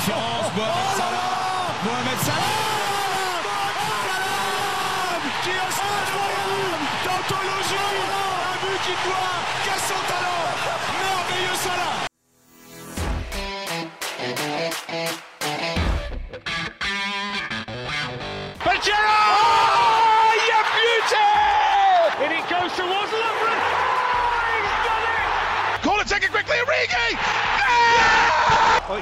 différence. Mohamed Salah. Mohamed Salah Qui a incroyable D'anthologie Un but qui doit Quel son talent Merveilleux Salah! Pajero Oh, you beauty! And it goes towards Lovren. Oh, he's done it! Corner taken quickly, Origi! Oh!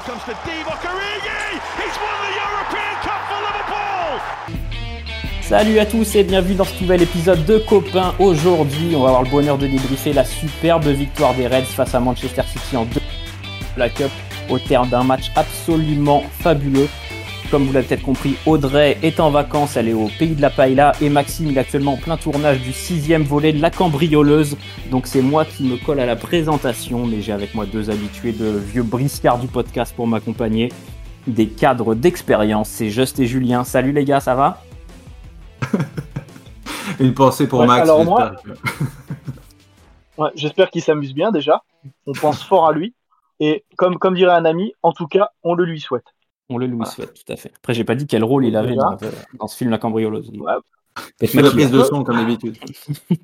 Salut à tous et bienvenue dans ce nouvel épisode de Copain. Aujourd'hui, on va avoir le bonheur de débriefer la superbe victoire des Reds face à Manchester City en deux la Cup au terme d'un match absolument fabuleux. Comme vous l'avez peut-être compris, Audrey est en vacances, elle est au pays de la paella et Maxime il est actuellement en plein tournage du sixième volet de la cambrioleuse. Donc c'est moi qui me colle à la présentation, mais j'ai avec moi deux habitués de vieux briscards du podcast pour m'accompagner, des cadres d'expérience, c'est Just et Julien. Salut les gars, ça va? Une pensée pour Ouais, Max. alors moi- Ouais, J'espère qu'il s'amuse bien déjà. On pense fort à lui. Et comme, comme dirait un ami, en tout cas, on le lui souhaite. On le lui Voilà. souhaite, tout à fait. Après, j'ai pas dit quel rôle il avait dans, dans ce film La cambrioleuse. Ouais. Fais la prise de son comme d'habitude.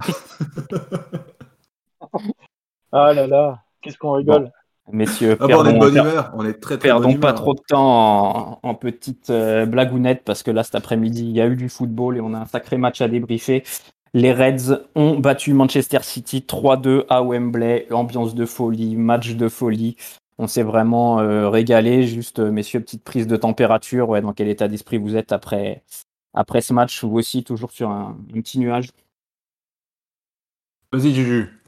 Ah là là, qu'est-ce qu'on rigole. Messieurs, Ah bon, on est de perdons, bonne per- humeur. On est très très perdons bonne pas humeur. trop de temps en, en petites euh, blagounettes parce que là, cet après-midi, il y a eu du football et on a un sacré match à débriefer. Les Reds ont battu Manchester City 3-2 à Wembley. Ambiance de folie, match de folie. On s'est vraiment euh, régalé. Juste, euh, messieurs, petite prise de température. Ouais, dans quel état d'esprit vous êtes après, après ce match Vous aussi, toujours sur un, un petit nuage? Vas-y, Juju.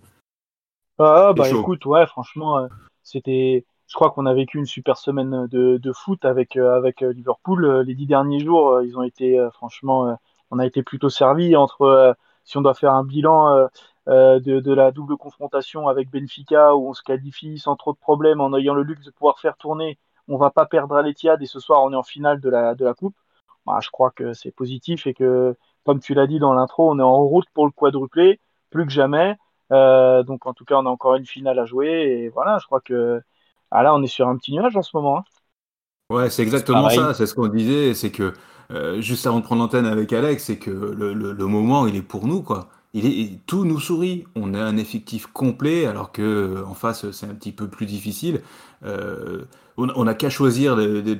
Ah C'est bah écoute, ouais, franchement, euh, c'était. Je crois qu'on a vécu une super semaine de, de foot avec, avec Liverpool. Les dix derniers jours, ils ont été franchement, on a été plutôt servis entre, si on doit faire un bilan euh, de, de la double confrontation avec Benfica où on se qualifie sans trop de problèmes en ayant le luxe de pouvoir faire tourner. On va pas perdre à l'Etihad et ce soir on est en finale de la, de la coupe. Bah, je crois que c'est positif et que, comme tu l'as dit dans l'intro, on est en route pour le quadruplé, plus que jamais. Euh, donc en tout cas, on a encore une finale à jouer et voilà, je crois que ah là, on est sur un petit nuage en ce moment. hein. Ouais, c'est exactement ça. C'est ce qu'on disait. C'est que euh, juste avant de prendre l'antenne avec Alex, c'est que le, le- le moment, il est pour nous, quoi. Tout nous sourit. On a un effectif complet, alors que en face, c'est un petit peu plus difficile. Euh, on n'a qu'à choisir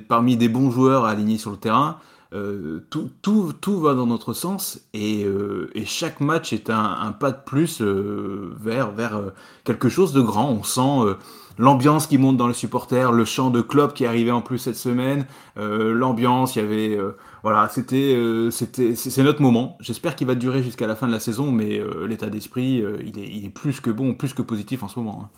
parmi des bons joueurs à aligner sur le terrain. Euh, tout, tout, tout va dans notre sens et, euh, et chaque match est un, un pas de plus vers, vers quelque chose de grand. On sent l'ambiance qui monte dans les supporters, le chant de Klopp qui arrivé en plus cette semaine, euh, l'ambiance, il y avait, euh, voilà, c'était, euh, c'était, c'est notre moment. J'espère qu'il va durer jusqu'à la fin de la saison, mais l'état d'esprit, il, est, il est plus que bon, plus que positif en ce moment. hein.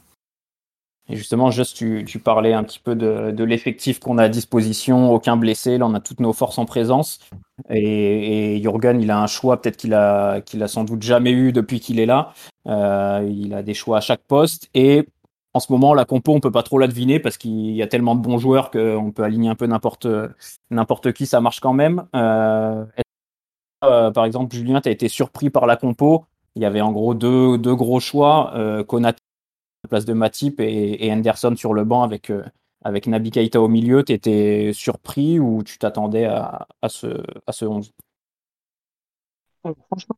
Et justement, juste tu, parlais un petit peu de, l'effectif qu'on a à disposition, aucun blessé, là on a toutes nos forces en présence. Et, et Jürgen, il a un choix peut-être qu'il a, qu'il a sans doute jamais eu depuis qu'il est là. Il a des choix à chaque poste. Et en ce moment, la compo, on peut pas trop la deviner parce qu'il y a tellement de bons joueurs qu'on peut aligner un peu n'importe n'importe qui, ça marche quand même. Euh, euh, par exemple, Julien, tu as été surpris par la compo? Il y avait en gros deux, deux gros choix. Euh, Konaté à la place de Matip et, et Henderson sur le banc avec, euh, avec Naby Keita au milieu, tu étais surpris ou tu t'attendais à, à, ce, à ce 11 Donc, franchement,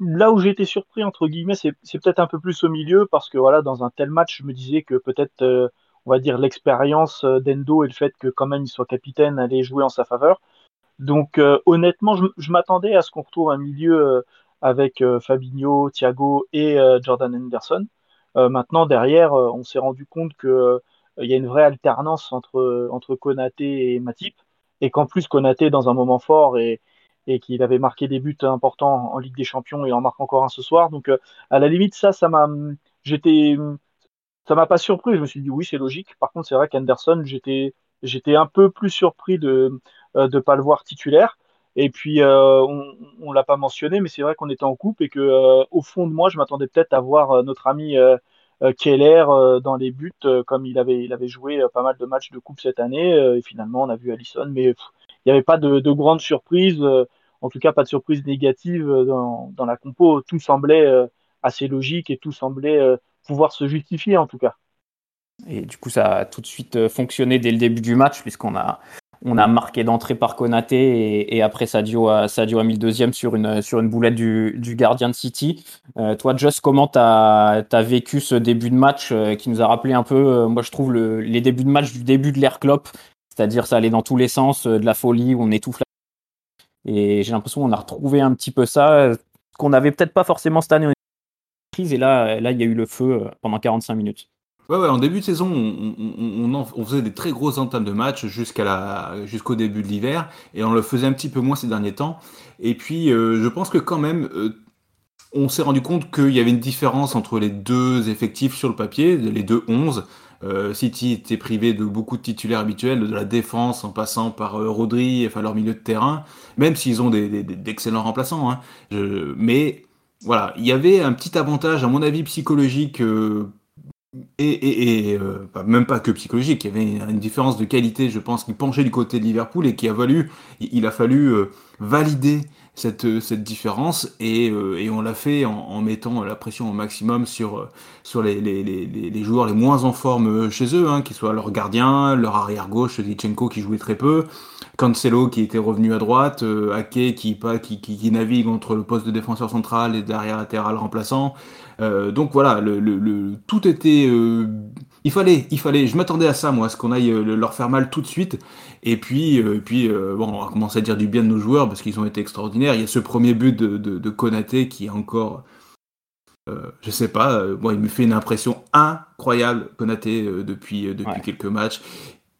là où j'ai été surpris, entre guillemets, c'est peut-être un peu plus au milieu parce que voilà, dans un tel match, je me disais que peut-être, euh, on va dire, l'expérience euh, d'Endo et le fait que quand même il soit capitaine allait jouer en sa faveur. Donc euh, honnêtement, je, m'attendais à ce qu'on retrouve un milieu avec Fabinho, Thiago et Jordan Henderson. Maintenant, derrière, on s'est rendu compte que il y a une vraie alternance entre, entre Konaté et Matip, et qu'en plus Konaté dans un moment fort et, et qu'il avait marqué des buts importants en Ligue des Champions, il en marque encore un ce soir. Donc euh, à la limite, ça, ça m'a, j'étais, ça m'a pas surpris. Je me suis dit oui, c'est logique. Par contre, c'est vrai qu'Henderson, j'étais, j'étais un peu plus surpris de euh, de pas le voir titulaire. Et puis euh, on, on l'a pas mentionné, mais c'est vrai qu'on était en coupe et que euh, au fond de moi, je m'attendais peut-être à voir euh, notre ami euh, euh, Keller euh, dans les buts, euh, comme il avait, il avait joué euh, pas mal de matchs de coupe cette année. euh, et finalement, on a vu Allison, mais il n'y avait pas de, de grandes surprises. euh, en tout cas, pas de surprise négative euh, dans, la compo. Tout semblait euh, assez logique et tout semblait pouvoir se justifier en tout cas. Et du coup, ça a tout de suite fonctionné dès le début du match, puisqu'on a, on a marqué d'entrée par Konaté et, après Sadio a, Sadio a mis le deuxième sur une, sur une boulette du, gardien de City. Toi, Just, comment tu as, vécu ce début de match qui nous a rappelé un peu, moi je trouve, les débuts de match du début de l'ère Klopp, c'est-à-dire ça allait dans tous les sens, de la folie, où on étouffe la... Et j'ai l'impression qu'on a retrouvé un petit peu ça, qu'on n'avait peut-être pas forcément cette année et là, là, il y a eu le feu pendant 45 minutes. Ouais, ouais, en début de saison, on, faisait des très grosses entames de match jusqu'à la, jusqu'au début de l'hiver, et on le faisait un petit peu moins ces derniers temps. Et puis, euh, je pense que quand même, euh, on s'est rendu compte qu'il y avait une différence entre les deux effectifs sur le papier, les deux 11. Euh, City était privé de beaucoup de titulaires habituels, de la défense en passant par Rodri, enfin leur milieu de terrain, même s'ils ont d'excellents remplaçants. Hein. mais voilà, il y avait un petit avantage, à mon avis, psychologique et, euh, même pas que psychologique, il y avait une différence de qualité, je pense, qui penchait du côté de Liverpool et qui a valu, il a fallu euh, valider cette, euh, cette différence et, et on l'a fait en, mettant la pression au maximum sur, sur les, les, les, les joueurs les moins en forme chez eux, hein, qu'ils soient leur gardien, leur arrière gauche, Zichenko qui jouait très peu, Cancelo qui était revenu à droite, Ake qui, pas, qui, qui, qui, navigue entre le poste de défenseur central et d'arrière latéral remplaçant. Euh, donc voilà, le, tout était. Euh, il fallait, il fallait. Je m'attendais à ça, moi, à ce qu'on aille euh, leur faire mal tout de suite. Et puis, puis bon, on va commencer à dire du bien de nos joueurs parce qu'ils ont été extraordinaires. Il y a ce premier but de, de, Konaté qui est encore. je sais pas, moi il me fait une impression incroyable, Konaté, depuis, depuis quelques matchs.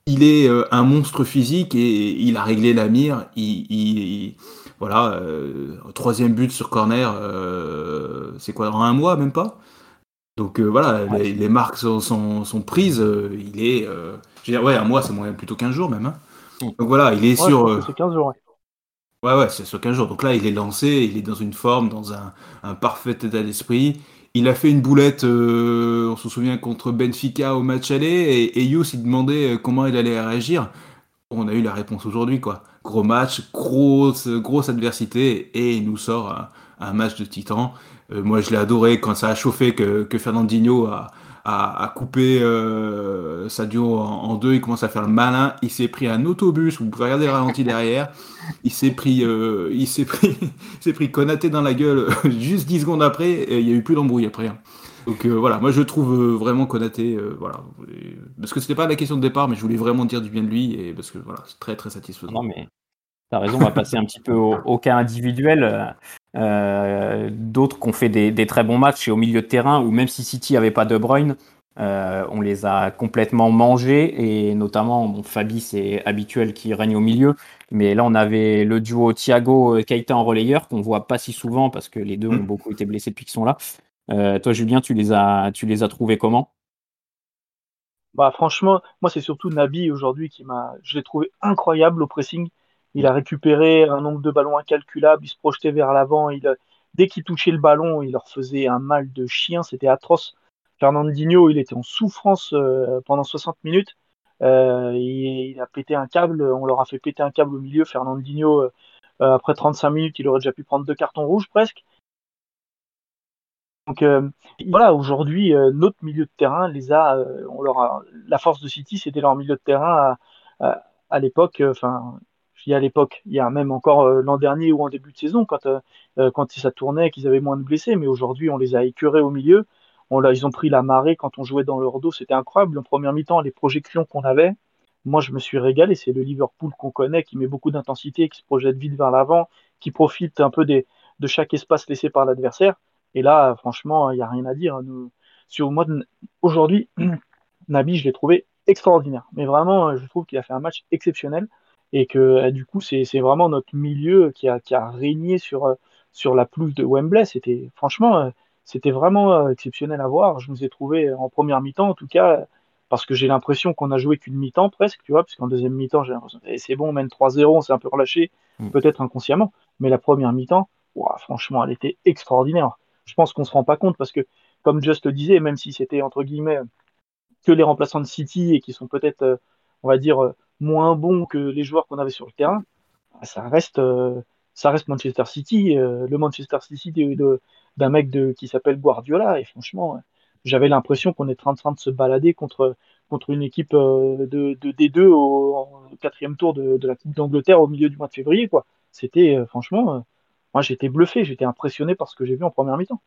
Il est un monstre physique et il a réglé la mire. il, voilà, euh, troisième but sur corner, euh, c'est quoi, dans un mois, même pas? Donc euh, voilà, les, marques sont, sont, prises, il est... je veux dire, ouais, un mois, c'est plutôt 15 jours même. Hein. Mm. Donc voilà, il est sur... C'est 15 jours, ouais. Ouais, c'est sur 15 jours. Donc là, il est lancé, il est dans une forme, dans un, un parfait état d'esprit. Il a fait une boulette, on se souvient, contre Benfica au match aller, et, et Yous, il demandait comment il allait réagir. On a eu la réponse aujourd'hui, quoi gros match, grosse, grosse adversité, et il nous sort un, match de titan. Euh, moi, je l'ai adoré quand ça a chauffé que, que Fernandinho a, coupé euh, Sadio en, deux. Il commence à faire le malin. Il s'est pris un autobus. Vous pouvez regarder le ralenti derrière. Il s'est pris, euh, pris, pris dans la gueule juste 10 secondes après. Et il n'y a eu plus d'embrouille après. Hein. Donc euh, voilà, moi je trouve euh, vraiment Konaté, euh, voilà, parce que c'était pas la question de départ, mais je voulais vraiment dire du bien de lui et parce que voilà, c'est très très satisfaisant. Non mais t'as raison, on va passer un petit peu au, cas individuel. D'autres qui ont fait des, très bons matchs et au milieu de terrain, où même si City avait pas De Bruyne, on les a complètement mangés et notamment bon, Fabi c'est habituel qui règne au milieu, mais là on avait le duo Thiago Keita en relayeur qu'on voit pas si souvent parce que les deux ont mm. beaucoup été blessés depuis qu'ils sont là. Euh, toi, Julien, tu les as, tu les as trouvés comment? Bah, franchement, moi, c'est surtout Nabi aujourd'hui qui m'a, je l'ai trouvé incroyable au pressing. Il a récupéré un nombre de ballons incalculable, il se projetait vers l'avant. Dès qu'il touchait le ballon, il leur faisait un mal de chien, c'était atroce. Fernandinho, il était en souffrance euh, pendant 60 minutes. Euh, il, a pété un câble, on leur a fait péter un câble au milieu. Fernandinho, après 35 minutes, il aurait déjà pu prendre deux cartons rouges presque. Donc euh, voilà, aujourd'hui, euh, notre milieu de terrain les a, euh, on leur a, la force de City, c'était leur milieu de terrain à, l'époque, enfin, je dis à l'époque, il y a même encore l'an dernier ou en début de saison, quand, quand ça tournait, qu'ils avaient moins de blessés, mais aujourd'hui, on les a écœurés au milieu. On ils ont pris la marée quand on jouait dans leur dos, c'était incroyable. En première mi-temps, les projections qu'on avait, moi je me suis régalé. C'est le Liverpool qu'on connaît, qui met beaucoup d'intensité, qui se projette vite vers l'avant, qui profite un peu des, de chaque espace laissé par l'adversaire. Et là, franchement, il n'y a rien à dire. Nous, sur moi, aujourd'hui, Nabi, je l'ai trouvé extraordinaire. Mais vraiment, je trouve qu'il a fait un match exceptionnel et que euh, du coup, c'est vraiment notre milieu qui a, qui a régné sur, euh, sur la pelouse de Wembley. C'était franchement, euh, c'était vraiment exceptionnel à voir. Je nous ai trouvé en première mi-temps, en tout cas, parce que j'ai l'impression qu'on a joué qu'une mi-temps presque, tu vois, parce qu'en deuxième mi-temps, j'ai l'impression que c'est bon, on mène 3-0, on s'est un peu relâché, mm. peut-être inconsciemment, mais la première mi-temps, franchement, elle était extraordinaire je pense qu'on se rend pas compte parce que, comme Just le disait, même si c'était entre guillemets que les remplaçants de City et qui sont peut-être, euh, on va dire, euh, moins bons que les joueurs qu'on avait sur le terrain, ça reste, euh, ça reste Manchester City, le Manchester City d'un mec de, qui s'appelle Guardiola. Et franchement, j'avais l'impression qu'on était en train de se balader contre contre une équipe de, de D2 au, quatrième tour de, de la Coupe d'Angleterre au milieu du mois de février. C'était franchement, moi j'étais bluffé, j'étais impressionné par ce que j'ai vu en première mi-temps.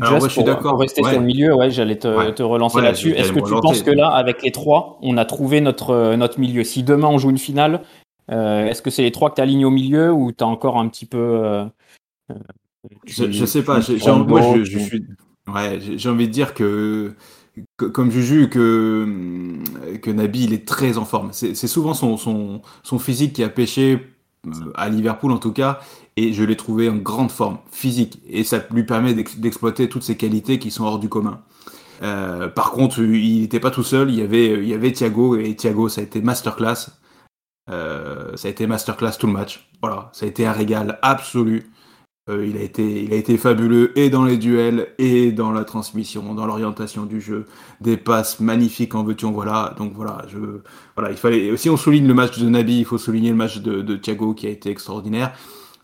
Alors, je suis d'accord. Pour rester sur le milieu, ouais, j'allais te, te, relancer là-dessus. Est-ce que tu penses que là, avec les trois, on a trouvé notre, notre milieu? Si demain on joue une finale, euh, est-ce que c'est les trois que tu alignes au milieu ou tu as encore un petit peu. Euh, je, je, sais pas. J'ai, moi, je, je, suis. Ouais, j'ai envie de dire que, que comme Juju, que, que Nabi, il est très en forme. C'est, souvent son, son, son physique qui a pêché, euh, à Liverpool en tout cas, et je l'ai trouvé en grande forme physique. Et ça lui permet d'exploiter toutes ses qualités qui sont hors du commun. Euh, par contre, il n'était pas tout seul, il y avait, il y avait Thiago, et Thiago, ça a été masterclass. Euh, ça a été masterclass tout le match. Voilà, ça a été un régal absolu. Euh, il, a été, il a été fabuleux et dans les duels et dans la transmission, dans l'orientation du jeu. Des passes magnifiques en veux-tu, voilà. Donc voilà, voilà, il fallait. Si on souligne le match de Nabi, il faut souligner le match de Thiago qui a été extraordinaire.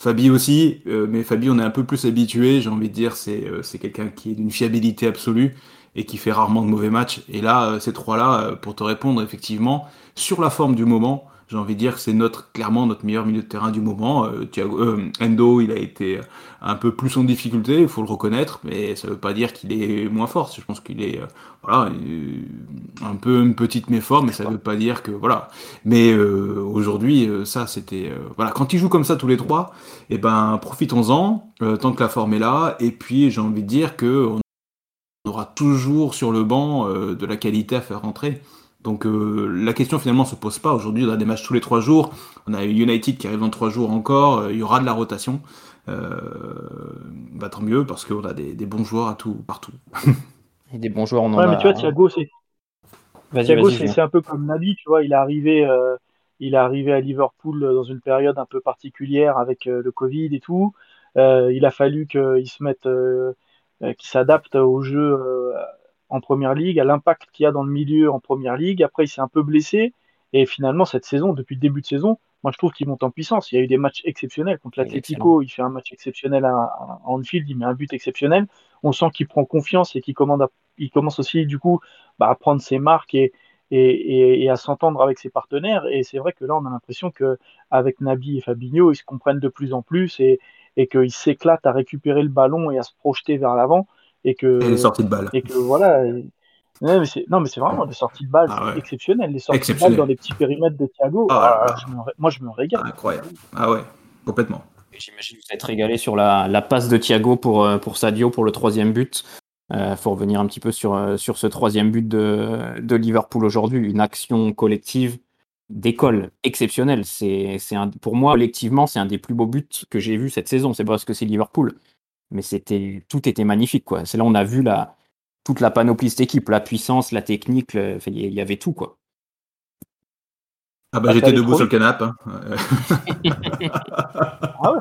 Fabi aussi, euh, mais Fabi on est un peu plus habitué, j'ai envie de dire, c'est euh, c'est quelqu'un qui est d'une fiabilité absolue et qui fait rarement de mauvais matchs. Et là, ces trois-là, pour te répondre effectivement, sur la forme du moment, j'ai envie de dire que c'est notre clairement notre meilleur milieu de terrain du moment. Euh, Thiago, euh, Endo, il a été un peu plus en difficulté, il faut le reconnaître, mais ça veut pas dire qu'il est moins fort. Je pense qu'il est euh, voilà un peu une petite méforme, mais ça veut pas dire que voilà. Mais aujourd'hui, ça c'était voilà quand ils jouent comme ça tous les trois, eh ben profitons-en tant que la forme est là. Et puis j'ai envie de dire que on aura toujours sur le banc de la qualité à faire rentrer. Donc euh, la question finalement se pose pas. Aujourd'hui, on a des matchs tous les trois jours. On a United qui arrive dans trois jours encore. Euh, il y aura de la rotation. Euh, bah, tant mieux parce qu'on a des, bons joueurs à tout partout. Et des bons joueurs, on en ouais, mais tu vois, Thiago, c'est Thiago, c'est un peu comme Nabi, tu vois. Il est arrivé, euh, il est arrivé à Liverpool dans une période un peu particulière avec le Covid et tout. il a fallu qu'il se mette, qu'il s'adapte au jeu en première ligue, à l'impact qu'il y a dans le milieu en première ligue. Après, il s'est un peu blessé. Et finalement, cette saison, depuis le début de saison, moi, je trouve qu'il monte en puissance. Il y a eu des matchs exceptionnels. Contre l'Atletico, il fait un match exceptionnel à, Anfield, il met un but exceptionnel. On sent qu'il prend confiance et qu'il il commence aussi, du coup, bah, à prendre ses marques et, et, et, à s'entendre avec ses partenaires. Et c'est vrai que là, on a l'impression que avec Nabi et Fabinho, ils se comprennent de plus en plus et, et qu'ils s'éclatent à récupérer le ballon et à se projeter vers l'avant et que et les sorties de balles. et que voilà non mais c'est non mais c'est vraiment des sorties de balles ah exceptionnelles les sorties de balles dans les petits périmètres de Thiago. Ah, ah, moi je me régale. Incroyable. Ah ouais complètement. J'imagine que vous êtes régalé sur la, la, passe de Thiago pour euh, pour Sadio pour le troisième but. Euh, faut revenir un petit peu sur euh, sur ce troisième but de, de Liverpool aujourd'hui. Une action collective d'école exceptionnelle. C'est c'est pour moi collectivement c'est un des plus beaux buts que j'ai vu cette saison. C'est parce que c'est Liverpool mais c'était tout était magnifique quoi. C'est là où on a vu la toute la panoplie de cette équipe, la puissance, la technique, il y avait tout quoi. Ah bah, j'étais debout sur le canapé. Hein. ah ouais.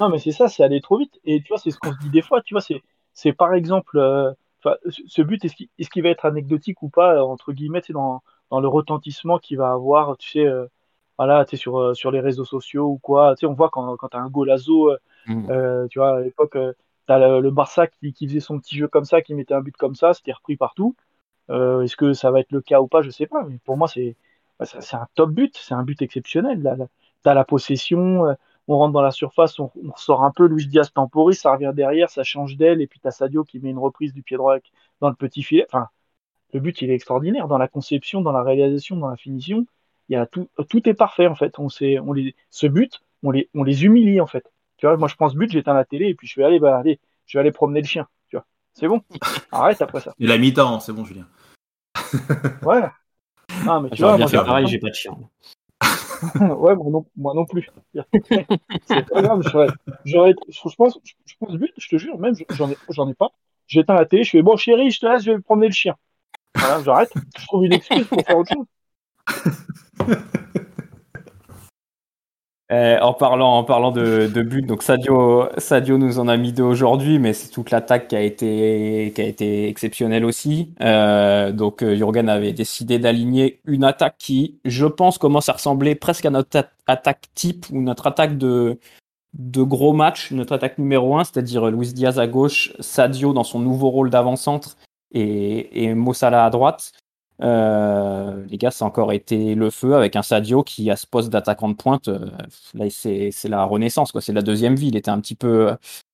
Non mais c'est ça, c'est aller trop vite. Et tu vois, c'est ce qu'on se dit des fois. Tu vois, c'est c'est par exemple, euh, ce but est-ce qu'il est va être anecdotique ou pas entre guillemets, c'est dans dans le retentissement qu'il va avoir, tu sais. Euh, voilà, tu sais, sur, euh, sur les réseaux sociaux ou quoi. Tu sais, on voit quand, quand tu as un golazo, Mm. Euh, tu vois, à l'époque, euh, tu as le, Barça qui, faisait son petit jeu comme ça, qui mettait un but comme ça, c'était repris partout. Euh, est-ce que ça va être le cas ou pas Je sais pas. Mais pour moi, c'est bah, un top but, c'est un but exceptionnel. Tu as la possession, on rentre dans la surface, on, ressort un peu, Luis Diaz temporise, ça revient derrière, ça change d'aile, et puis tu Sadio qui met une reprise du pied droit dans le petit filet. Enfin, le but, il est extraordinaire dans la conception, dans la réalisation, dans la finition. Il y a tout, tout est parfait en fait. On les, ce but, on les, on les humilie en fait. Tu vois, moi je pense but, j'éteins la télé et puis je vais aller, bah, allez, je vais aller promener le chien. Tu vois, c'est bon. Arrête après ça. Il a mi-temps, c'est bon, Julien. ouais. Ah, mais tu vois, moi, faire pareil, j'ai pas de chien. ouais, moi non, moi non plus. c'est pas grave, j'aurais, je pense, je pense but, je te jure, même, j'en ai, j'en ai pas. J'éteins la télé, je fais bon, chérie, je te laisse, je vais promener le chien. Voilà, j'arrête, je trouve une excuse pour faire autre chose. Euh, en parlant, en parlant de, de but, donc Sadio, Sadio nous en a mis deux aujourd'hui, mais c'est toute l'attaque qui a été, qui a été exceptionnelle aussi. Euh, donc euh, Jurgen avait décidé d'aligner une attaque qui, je pense, commence à ressembler presque à notre attaque type ou notre attaque de deux gros matchs, notre attaque numéro un, c'est-à-dire Luis Diaz à gauche, Sadio dans son nouveau rôle d'avant-centre et, et Mossala à droite. Euh, les gars, ça a encore été le feu avec un Sadio qui, à ce poste d'attaquant de pointe, euh, là, c'est la renaissance, quoi. C'est la deuxième vie. Il était un petit peu,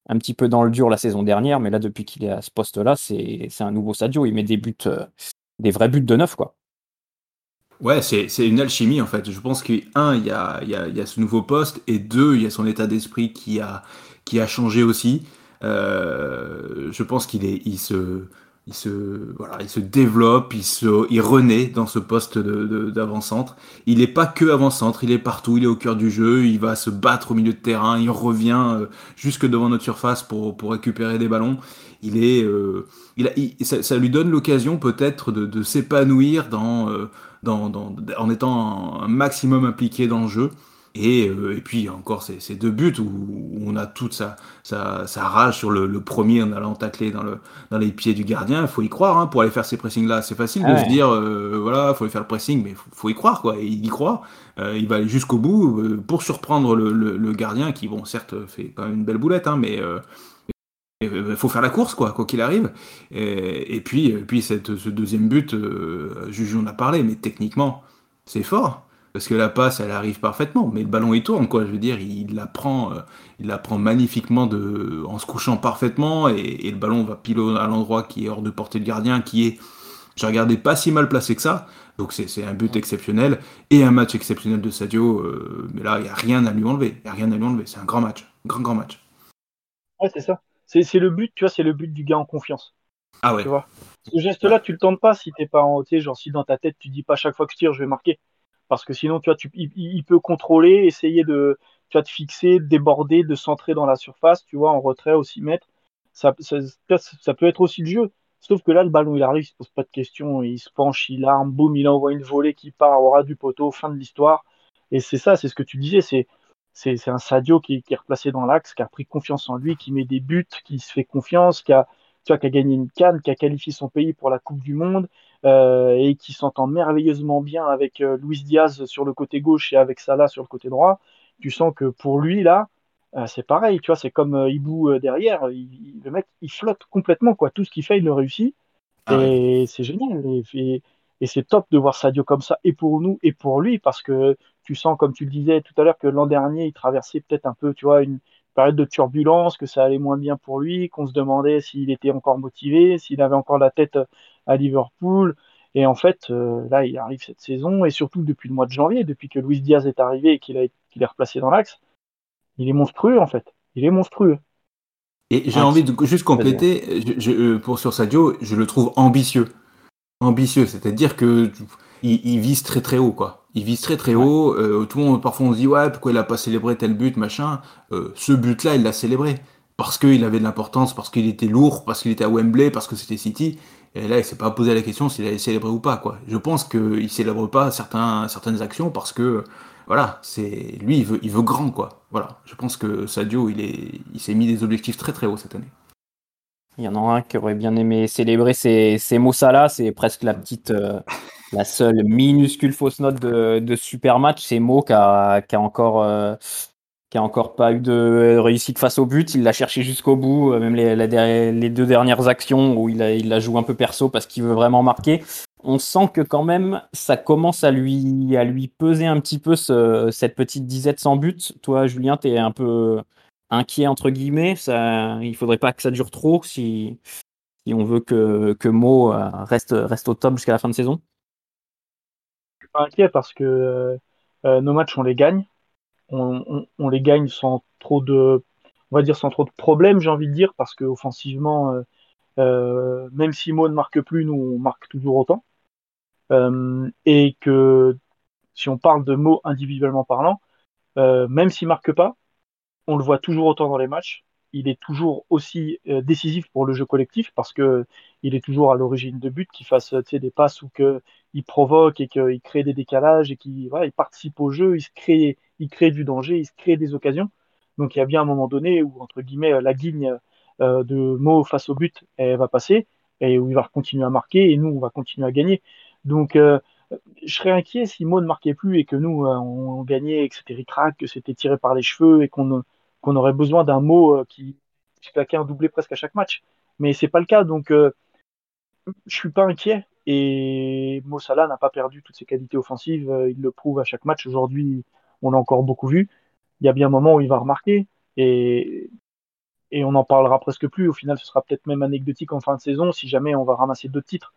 un petit peu dans le dur la saison dernière, mais là, depuis qu'il est à ce poste-là, c'est un nouveau Sadio. Il met des buts, euh, des vrais buts de neuf, quoi. Ouais, c'est une alchimie en fait. Je pense que un, il y a, y, a, y a, ce nouveau poste, et deux, il y a son état d'esprit qui a, qui a changé aussi. je pense qu'il il se, il se, voilà, il se développe, il, se, il renaît dans ce poste d'avant-centre. il n'est pas que avant-centre, il est partout, il est au cœur du jeu, il va se battre au milieu de terrain, il revient euh, jusque devant notre surface pour, pour récupérer des ballons. Il est, euh, il, a, ça, ça, lui donne l'occasion peut-être de, de s'épanouir dans, euh, dans, dans, en étant un maximum impliqué dans le jeu. Et, euh, et, puis encore ces, ces deux buts où, on a toute sa, sa, sa rage sur le, le, premier en allant tacler dans, le, dans les pieds du gardien. Il faut y croire hein, pour aller faire ces pressings-là. C'est facile de se dire, euh, voilà, faut aller faire le pressing, mais faut, faut y croire quoi. Et il y croit. Euh, il va aller jusqu'au bout pour surprendre le, le, le, gardien qui, bon, certes, fait quand même une belle boulette, hein, mais il faut faire la course, quoi, quoi qu'il arrive. Et, et, puis, et puis cette, ce deuxième but, euh, Juju en a parlé, mais techniquement, c'est fort parce que la passe, elle arrive parfaitement, mais le ballon il tourne, quoi. Je veux dire, il la prend, euh, il la prend magnifiquement de, en se couchant parfaitement, et, le ballon va pile à l'endroit qui est hors de portée de gardien, qui est, j'ai regardé, pas si mal placé que ça. Donc c'est un but exceptionnel et un match exceptionnel de Sadio. Euh, mais là, il n'y a rien à lui enlever. Il a rien à lui enlever. C'est un grand match, grand grand match. Ouais, c'est ça. C'est le but, tu vois, c'est le but du gars en confiance. Ah ouais. Tu vois. Ce geste-là, tu le tentes pas si t'es pas en, tu sais, genre si dans ta tête tu dis pas chaque fois que je tire, je vais marquer parce que sinon, tu vois, il, peut contrôler, essayer de, tu de fixer, de déborder, de centrer dans la surface, tu vois, en retrait aussi mettre. Ça, ça, peut être aussi le jeu. Sauf que là, le ballon, il arrive, il se pose pas de questions, il se penche, il arme, boum, il envoie une volée qui part au ras du poteau, fin de l'histoire. Et c'est ça, c'est ce que tu disais, c'est un Sadio qui, est replacé dans l'axe, qui a pris confiance en lui, qui met des buts, qui se fait confiance, qui a, gagné une canne, qui a qualifié son pays pour la Coupe du Monde, et qui s'entend merveilleusement bien avec euh, Luis Diaz sur le côté gauche et avec Salah sur le côté droit, tu sens que pour lui, là, euh, c'est pareil, tu vois, c'est comme Ibou derrière, le mec, il flotte complètement, quoi. Tout ce qu'il fait, il le réussit. Ah et c'est génial. Et, et c'est top de voir Sadio comme ça, et pour nous, et pour lui, parce que tu sens, comme tu le disais tout à l'heure, que l'an dernier, il traversait peut-être un peu, tu vois, une période de turbulence, que ça allait moins bien pour lui, qu'on se demandait s'il était encore motivé, s'il avait encore la tête à Liverpool. Et en fait, euh, là, il arrive cette saison, et surtout depuis le mois de janvier, depuis que Luis Diaz est arrivé et qu'il est replacé dans l'axe, il est monstrueux, en fait. Il est monstrueux. Et j'ai envie de juste compléter, je, pour sur Sadio, je le trouve ambitieux. Ambitieux, c'est-à-dire que il, vise très très haut, quoi. Il vise très très haut. Euh, tout le monde, parfois, on se dit, ouais, pourquoi il a pas célébré tel but, machin. Euh, ce but-là, il l'a célébré. Parce qu'il avait de l'importance, parce qu'il était lourd, parce qu'il était à Wembley, parce que c'était City. Et là, il s'est pas posé la question s'il allait célébrer ou pas, quoi. Je pense qu'il célèbre pas certains, certaines actions parce que, voilà, c'est, lui, il veut, il veut grand, quoi. Voilà. Je pense que Sadio, il est, il s'est mis des objectifs très très hauts cette année. Il y en a un qui aurait bien aimé célébrer, c'est, c'est Mossala, c'est presque la petite, euh, la seule minuscule fausse note de, de super match. C'est Mo qui a, qui a encore, euh, qui a encore pas eu de réussite face au but. Il l'a cherché jusqu'au bout, euh, même les, deux dernières actions où il a, il la joue un peu perso parce qu'il veut vraiment marquer. On sent que quand même ça commence à lui, peser un petit peu ce, cette petite disette sans but. Toi, Julien, tu es un peu inquiet entre guillemets. Ça, il faudrait pas que ça dure trop si, on veut que, Mo euh, reste, reste au top jusqu'à la fin de saison. Je suis pas inquiet parce que euh, nos matchs on les gagne on, on, les gagne sans trop de, on va dire sans trop de problèmes, j'ai envie de dire, parce que offensivement, euh, euh, même si Mo ne marque plus, nous on marque toujours autant, euh, et que si on parle de Mo individuellement parlant, même s'il marque pas, on le voit toujours autant dans les matchs. Il est toujours aussi décisif pour le jeu collectif parce que il est toujours à l'origine de buts, qu'il fasse des passes ou qu'il provoque et qu'il crée des décalages et qu'il voilà, il participe au jeu, il se crée il crée du danger, il se crée des occasions. Donc il y a bien un moment donné où, entre guillemets, la guigne euh, de Mo face au but, elle va passer, et où il va continuer à marquer, et nous, on va continuer à gagner. Donc euh, je serais inquiet si Mo ne marquait plus et que nous, euh, on, gagnait, et que c'était ricrac, que c'était tiré par les cheveux, et qu'on aurait besoin d'un mot qui, qui claquait un doublé presque à chaque match. Mais c'est pas le cas, donc je suis pas inquiet. Et Mossala n'a pas perdu toutes ses qualités offensives. Euh, il le prouve à chaque match. Aujourd'hui, on l'a encore beaucoup vu. Il y a bien un moment où il va remarquer. Et, et on n'en parlera presque plus. Au final, ce sera peut-être même anecdotique en fin de saison si jamais on va ramasser deux titres.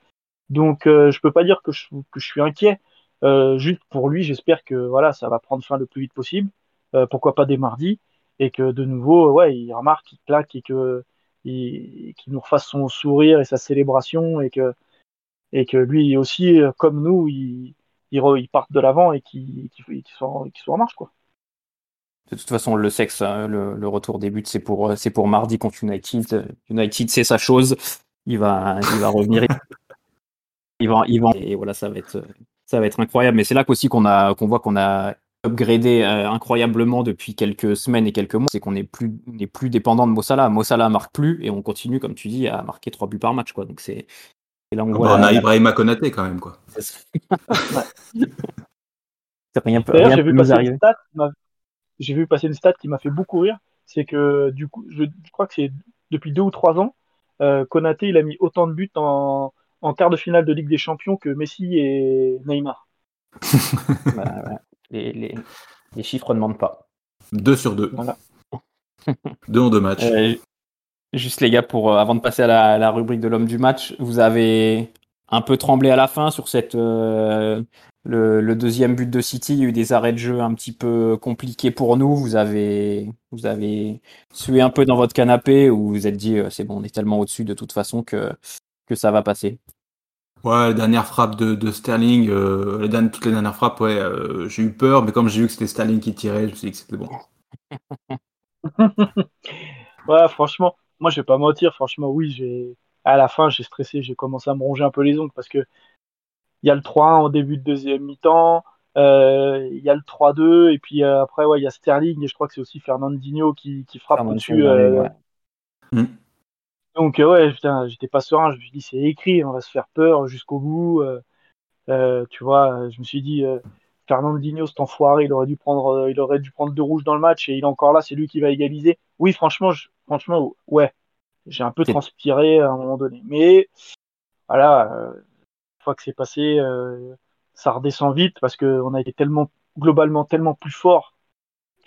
Donc, euh, je peux pas dire que je, que je suis inquiet. Euh, juste pour lui, j'espère que voilà, ça va prendre fin le plus vite possible. Euh, pourquoi pas dès mardi et que de nouveau, ouais, il remarque, il claque et que qu'il nous refasse son sourire et sa célébration et que et que lui aussi, euh, comme nous, il, il, parte de l'avant et qu'il soit, soit en marche. Quoi. De toute façon, le sexe, hein, le, le retour des buts, c'est pour, c'est pour mardi contre United. United, c'est sa chose. Il va, il va revenir. il va, il va, et voilà, ça va être, ça va être incroyable. Mais c'est là qu'aussi qu'on a, qu'on voit qu'on a upgradé euh, incroyablement depuis quelques semaines et quelques mois, c'est qu'on n'est plus, n'est plus dépendant de Mossala. Mossala marque plus et on continue, comme tu dis, à marquer trois buts par match, quoi. Donc c'est, on, ah bah, a Ibrahima Konaté quand même, quoi. rien, D'ailleurs, j'ai vu, passer une stat, j'ai vu passer une stat qui m'a fait beaucoup rire. C'est que, du coup, je, crois que c'est depuis deux ou trois ans, euh, Konaté, il a mis autant de buts en, en quart de finale de Ligue des Champions que Messi et Neymar. Bah, les, les, les, chiffres ne mentent pas. Deux sur deux. Voilà. deux en deux matchs. Euh, Juste les gars, pour euh, avant de passer à la, rubrique de l'homme du match, vous avez un peu tremblé à la fin sur cette euh, le, deuxième but de City. Il y a eu des arrêts de jeu un petit peu compliqués pour nous. Vous avez vous avez sué un peu dans votre canapé ou vous, êtes dit euh, c'est bon, on est tellement au-dessus de toute façon que que ça va passer? Ouais, la dernière frappe de, Sterling, toutes les dernières frappes, ouais, j'ai eu peur, mais comme j'ai vu que c'était Sterling qui tirait, je me suis dit que c'était bon. ouais, franchement, moi, je vais pas mentir, franchement, oui, j'ai à la fin, j'ai stressé, j'ai commencé à me ronger un peu les ongles parce que il y a le 3-1 au début de deuxième mi-temps, euh, il y a le 3-2 et puis euh, après, ouais, il y a Sterling et je crois que c'est aussi Fernandinho qui, qui frappe au-dessus. Euh, mm. Donc ouais, j'étais pas serein, je me suis dit c'est écrit, on va se faire peur jusqu'au bout. tu vois, je me suis dit Fernandinho, cet enfoiré, il aurait dû prendre, il aurait dû prendre deux rouges dans le match et il est encore là, c'est lui qui va égaliser. Oui, franchement, franchement, ouais, j'ai un peu transpiré à un moment donné. Mais voilà, euh, une fois que c'est passé, euh, ça redescend vite parce qu'on a été tellement globalement tellement plus fort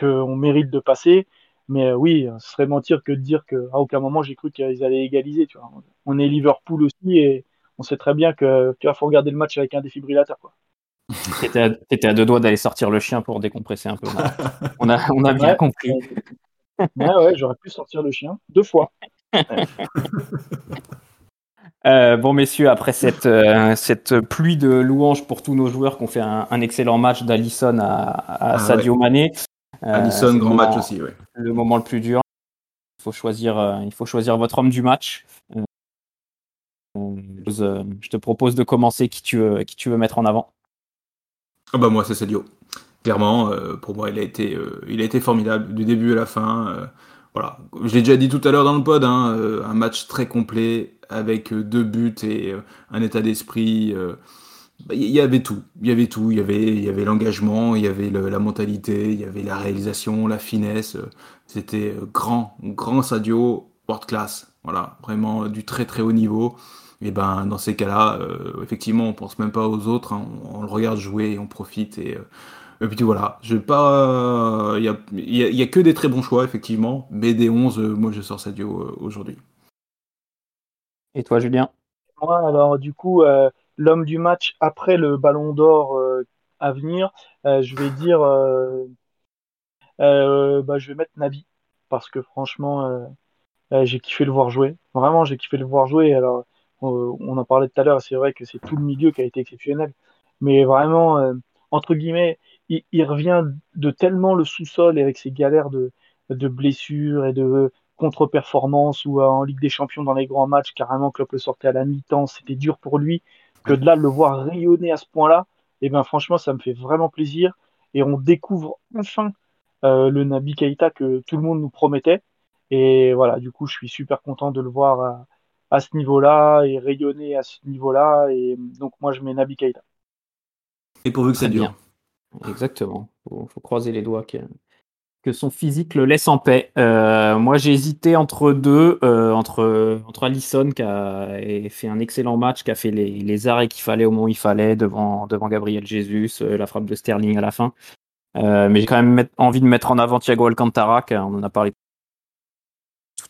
qu'on mérite de passer. Mais euh, oui, ce serait mentir que de dire qu'à aucun moment j'ai cru qu'ils allaient égaliser. Tu vois. On est Liverpool aussi et on sait très bien que tu faut regarder le match avec un défibrillateur. Quoi. T'étais à, à, deux doigts d'aller sortir le chien pour décompresser un peu. On a, on a bien compris. Ouais, j'aurais pu sortir le chien deux fois. Euh, bon, messieurs, après cette, euh, cette pluie de louanges pour tous nos joueurs qui ont fait un, excellent match d'Alisson à, à ah Sadio Mané. Euh, Alisson, grand match aussi, oui. Le moment le plus dur. Il faut choisir, il faut choisir votre homme du match. je te propose de commencer qui tu veux, qui tu veux mettre en avant? Ah bah moi, c'est Sadio. Clairement, euh, pour moi, il a été, euh, il a été formidable du début à la fin. Euh, voilà, je l'ai déjà dit tout à l'heure dans le pod, hein, un match très complet avec deux buts et un état d'esprit. Bah, il y avait tout, il y avait tout, il y avait, il y avait l'engagement, il y avait la mentalité, il y avait la réalisation, la finesse. C'était grand, grand Sadio, world class. Voilà, vraiment du très très haut niveau. Et ben dans ces cas-là, effectivement, on pense même pas aux autres, hein. on, le regarde jouer et on profite et et puis voilà, je pas. Il n'y a, que des très bons choix, effectivement, mais des 11, euh, moi je sors Sadio euh, aujourd'hui. Et toi, Julien? Moi, alors, du coup, euh, l'homme du match après le ballon d'or à venir, je vais dire. bah, je vais mettre Nabi, parce que franchement, j'ai kiffé le voir jouer. Vraiment, j'ai kiffé le voir jouer. Alors, on en parlait tout à l'heure, c'est vrai que c'est tout le milieu qui a été exceptionnel. Mais vraiment, entre guillemets, il, revient de tellement le sous-sol avec ses galères de, de blessures et de contre-performances ou en Ligue des Champions dans les grands matchs, carrément Klopp le sortait à la mi-temps, c'était dur pour lui, que de là le voir rayonner à ce point-là, et eh ben franchement ça me fait vraiment plaisir et on découvre enfin euh, le Nabi Keita que tout le monde nous promettait et voilà du coup je suis super content de le voir à, à ce niveau-là et rayonner à ce niveau-là et donc moi je mets Nabi Keita. Et pourvu que ça dure. Exactement. Il faut, croiser les doigts que son physique le laisse en paix. Euh, moi, j'ai hésité entre deux, euh, entre, entre Allison qui a fait un excellent match, qui a fait les, les arrêts qu'il fallait au moment où il fallait devant, devant Gabriel Jesus, euh, la frappe de Sterling à la fin. mais j'ai quand même envie de mettre en avant Thiago Alcantara, qui, on en a parlé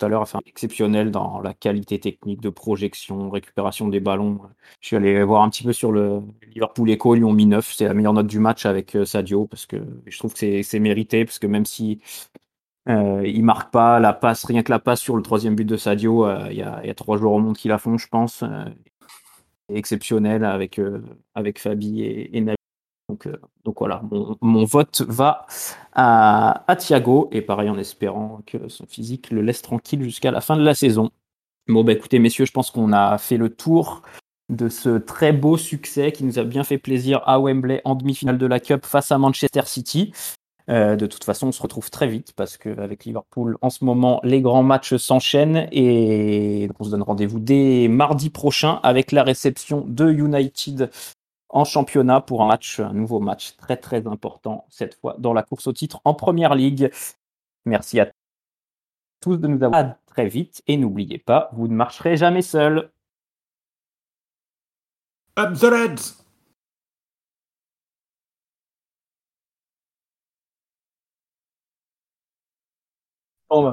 à l'heure, exceptionnel dans la qualité technique de projection, récupération des ballons. Je suis allé voir un petit peu sur le Liverpool Echo, ont mis 9. C'est la meilleure note du match avec euh, Sadio, parce que je trouve que c'est mérité, parce que même si euh, il marque pas la passe, rien que la passe sur le troisième but de Sadio, euh, il y, a, trois joueurs au monde qui la font, je pense. Euh, exceptionnel avec, avec Fabi et, et Nabi. Donc, voilà, mon, vote va à, à, Thiago, et pareil en espérant que son physique le laisse tranquille jusqu'à la fin de la saison. Bon, bah écoutez, messieurs, je pense qu'on a fait le tour de ce très beau succès qui nous a bien fait plaisir à Wembley en demi-finale de la Cup face à Manchester City. Euh, de toute façon, on se retrouve très vite parce qu'avec Liverpool, en ce moment, les grands matchs s'enchaînent et on se donne rendez-vous dès mardi prochain avec la réception de United en championnat pour un match, un nouveau match très très important cette fois dans la course au titre en Première Ligue. Merci à tous de nous avoir très vite et n'oubliez pas, vous ne marcherez jamais seul. Up the Reds! Oh, bah,